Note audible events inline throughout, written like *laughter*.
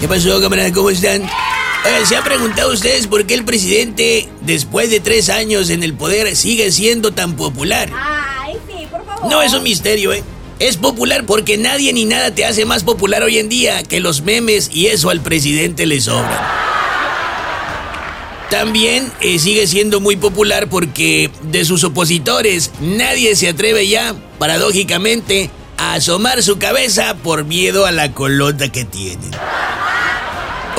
¿Qué pasó, camarada? ¿Cómo están? ¿se ha preguntado ustedes por qué el presidente, después de tres años en el poder, sigue siendo tan popular? Ay, sí, por favor. No es un misterio, ¿eh? Es popular porque nadie ni nada te hace más popular hoy en día que los memes y eso al presidente le sobra. También eh, sigue siendo muy popular porque de sus opositores nadie se atreve ya, paradójicamente, a asomar su cabeza por miedo a la colota que tienen.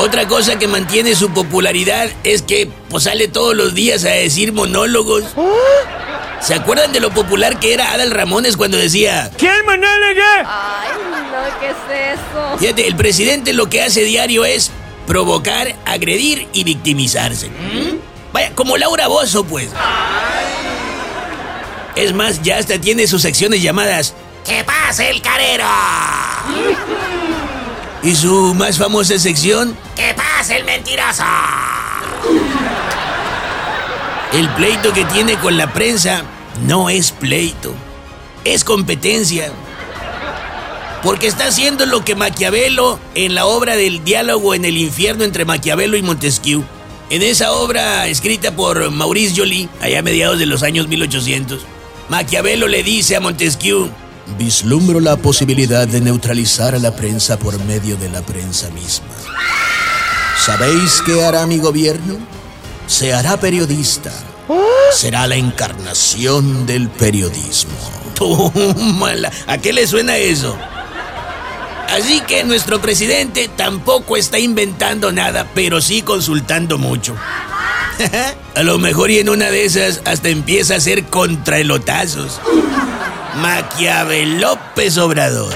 Otra cosa que mantiene su popularidad es que pues, sale todos los días a decir monólogos. ¿Se acuerdan de lo popular que era Adal Ramones cuando decía, ¿Quién monólogo? Ay, no, ¿qué es eso? Fíjate, el presidente lo que hace diario es provocar, agredir y victimizarse. Vaya, como Laura Bozo, pues. Es más, ya hasta tiene sus secciones llamadas ¡Que pase el carero! *laughs* Y su más famosa sección ¡Que pase el mentiroso! El pleito que tiene con la prensa no es pleito, es competencia. Porque está haciendo lo que Maquiavelo en la obra del diálogo en el infierno entre Maquiavelo y Montesquieu. En esa obra escrita por Maurice Joly, allá a mediados de los años 1800, Maquiavelo le dice a Montesquieu, Vislumbro la posibilidad de neutralizar a la prensa por medio de la prensa misma. ¿Sabéis qué hará mi gobierno? Se hará periodista. Será la encarnación del periodismo. *laughs* Tómala. ¿A qué le suena eso? Así que nuestro presidente tampoco está inventando nada, pero sí consultando mucho. *laughs* a lo mejor y en una de esas hasta empieza a hacer contraelotazos. Maquiavel López Obrador.